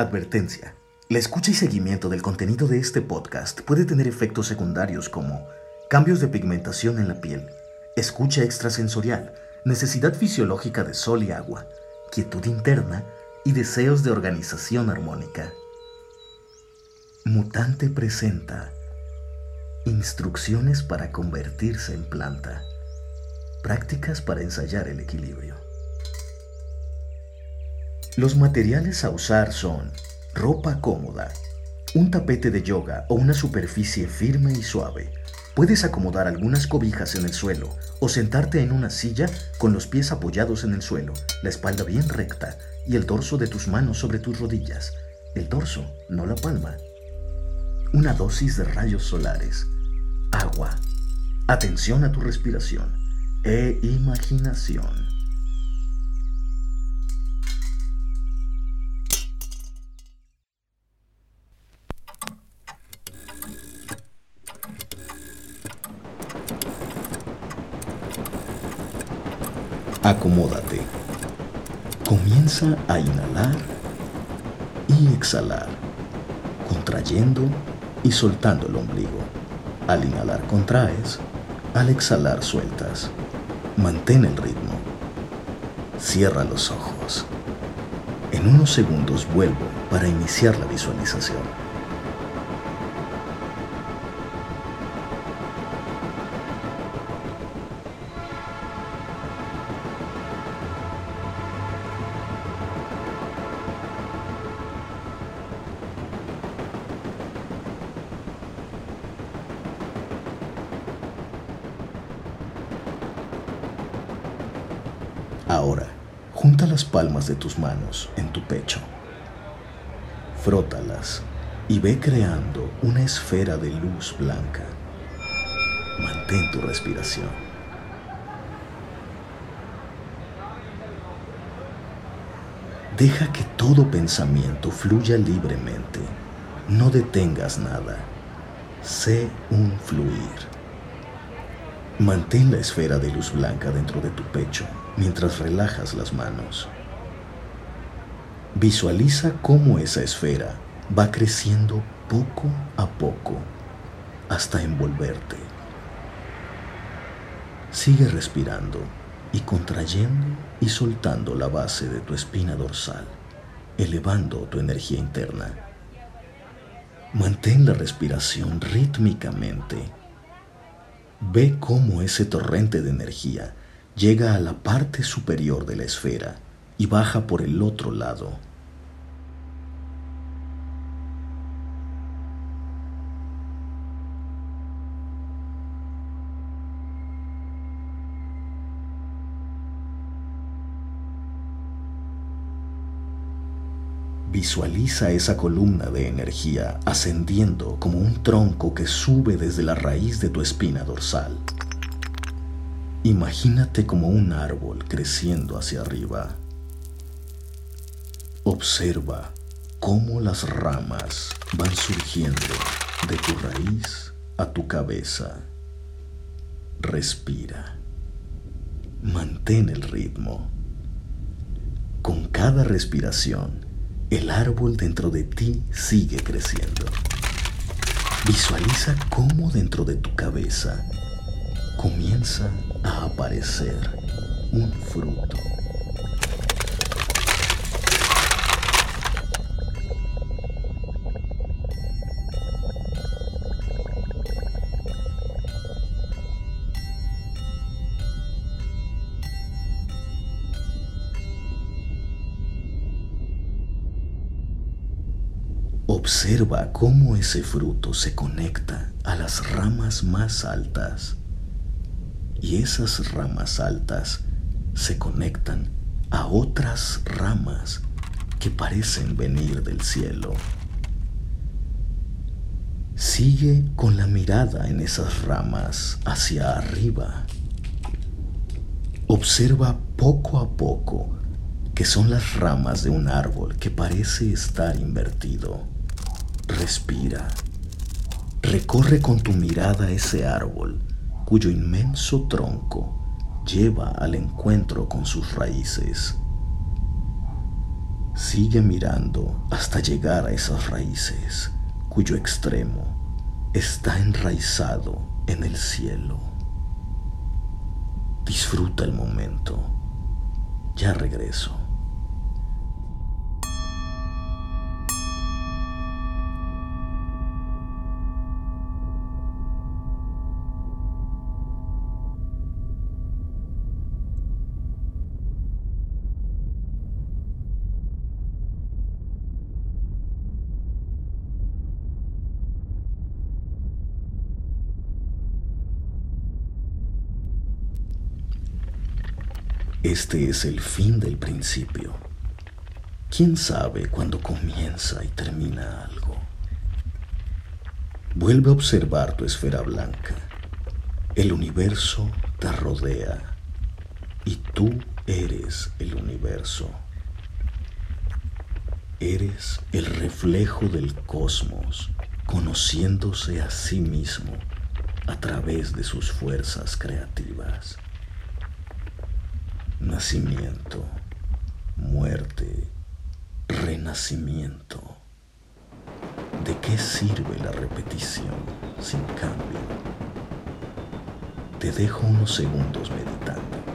Advertencia. La escucha y seguimiento del contenido de este podcast puede tener efectos secundarios como cambios de pigmentación en la piel, escucha extrasensorial, necesidad fisiológica de sol y agua, quietud interna y deseos de organización armónica. Mutante presenta Instrucciones para convertirse en planta. Prácticas para ensayar el equilibrio. Los materiales a usar son ropa cómoda, un tapete de yoga o una superficie firme y suave. Puedes acomodar algunas cobijas en el suelo o sentarte en una silla con los pies apoyados en el suelo, la espalda bien recta y el dorso de tus manos sobre tus rodillas. El dorso, no la palma. Una dosis de rayos solares. Agua. Atención a tu respiración e imaginación. Acomódate. Comienza a inhalar y exhalar, contrayendo y soltando el ombligo. Al inhalar contraes, al exhalar sueltas. Mantén el ritmo. Cierra los ojos. En unos segundos vuelvo para iniciar la visualización. Palmas de tus manos en tu pecho. Frótalas y ve creando una esfera de luz blanca. Mantén tu respiración. Deja que todo pensamiento fluya libremente. No detengas nada. Sé un fluir. Mantén la esfera de luz blanca dentro de tu pecho mientras relajas las manos. Visualiza cómo esa esfera va creciendo poco a poco hasta envolverte. Sigue respirando y contrayendo y soltando la base de tu espina dorsal, elevando tu energía interna. Mantén la respiración rítmicamente Ve cómo ese torrente de energía llega a la parte superior de la esfera y baja por el otro lado Visualiza esa columna de energía ascendiendo como un tronco que sube desde la raíz de tu espina dorsal. Imagínate como un árbol creciendo hacia arriba. Observa cómo las ramas van surgiendo de tu raíz a tu cabeza. Respira. Mantén el ritmo. Con cada respiración, el árbol dentro de ti sigue creciendo. Visualiza cómo dentro de tu cabeza comienza a aparecer un fruto. Observa cómo ese fruto se conecta a las ramas más altas y esas ramas altas se conectan a otras ramas que parecen venir del cielo. Sigue con la mirada en esas ramas hacia arriba. Observa poco a poco que son las ramas de un árbol que parece estar invertido. Respira. Recorre con tu mirada ese árbol cuyo inmenso tronco lleva al encuentro con sus raíces. Sigue mirando hasta llegar a esas raíces cuyo extremo está enraizado en el cielo. Disfruta el momento. Ya regreso. Este es el fin del principio. ¿Quién sabe cuándo comienza y termina algo? Vuelve a observar tu esfera blanca. El universo te rodea y tú eres el universo. Eres el reflejo del cosmos, conociéndose a sí mismo a través de sus fuerzas creativas nacimiento, muerte, renacimiento. ¿De qué sirve la repetición sin cambio? Te dejo unos segundos meditando.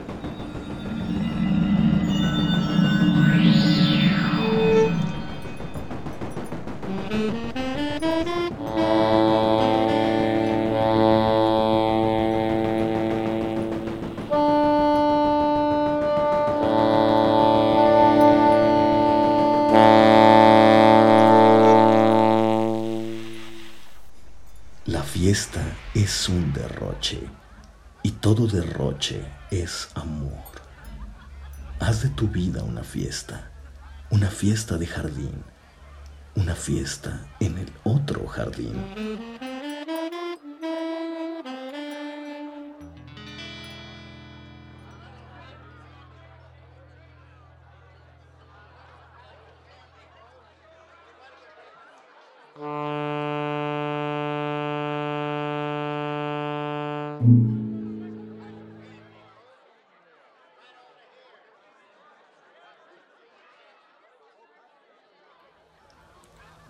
Fiesta es un derroche y todo derroche es amor. Haz de tu vida una fiesta, una fiesta de jardín, una fiesta en el otro jardín.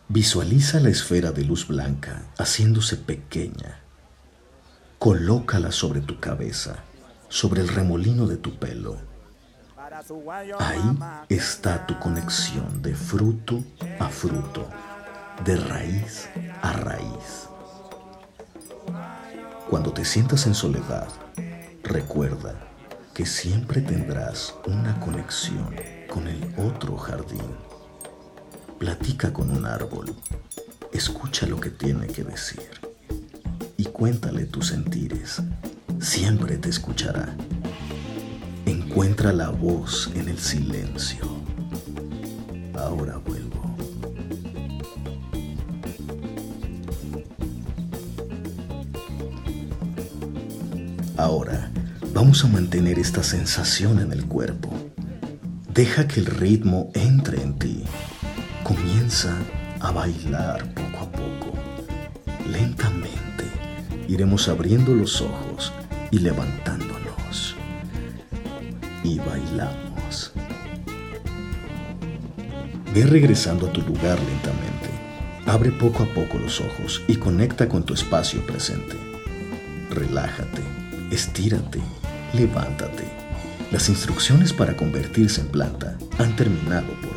Visualiza la esfera de luz blanca haciéndose pequeña. Colócala sobre tu cabeza, sobre el remolino de tu pelo. Ahí está tu conexión de fruto a fruto, de raíz a raíz. Cuando te sientas en soledad, recuerda que siempre tendrás una conexión con el otro jardín. Platica con un árbol, escucha lo que tiene que decir y cuéntale tus sentires. Siempre te escuchará. Encuentra la voz en el silencio. Ahora vuelvo. Ahora vamos a mantener esta sensación en el cuerpo. Deja que el ritmo entre en ti Comienza a bailar poco a poco. Lentamente iremos abriendo los ojos y levantándonos. Y bailamos. Ve regresando a tu lugar lentamente. Abre poco a poco los ojos y conecta con tu espacio presente. Relájate, estírate, levántate. Las instrucciones para convertirse en planta han terminado por.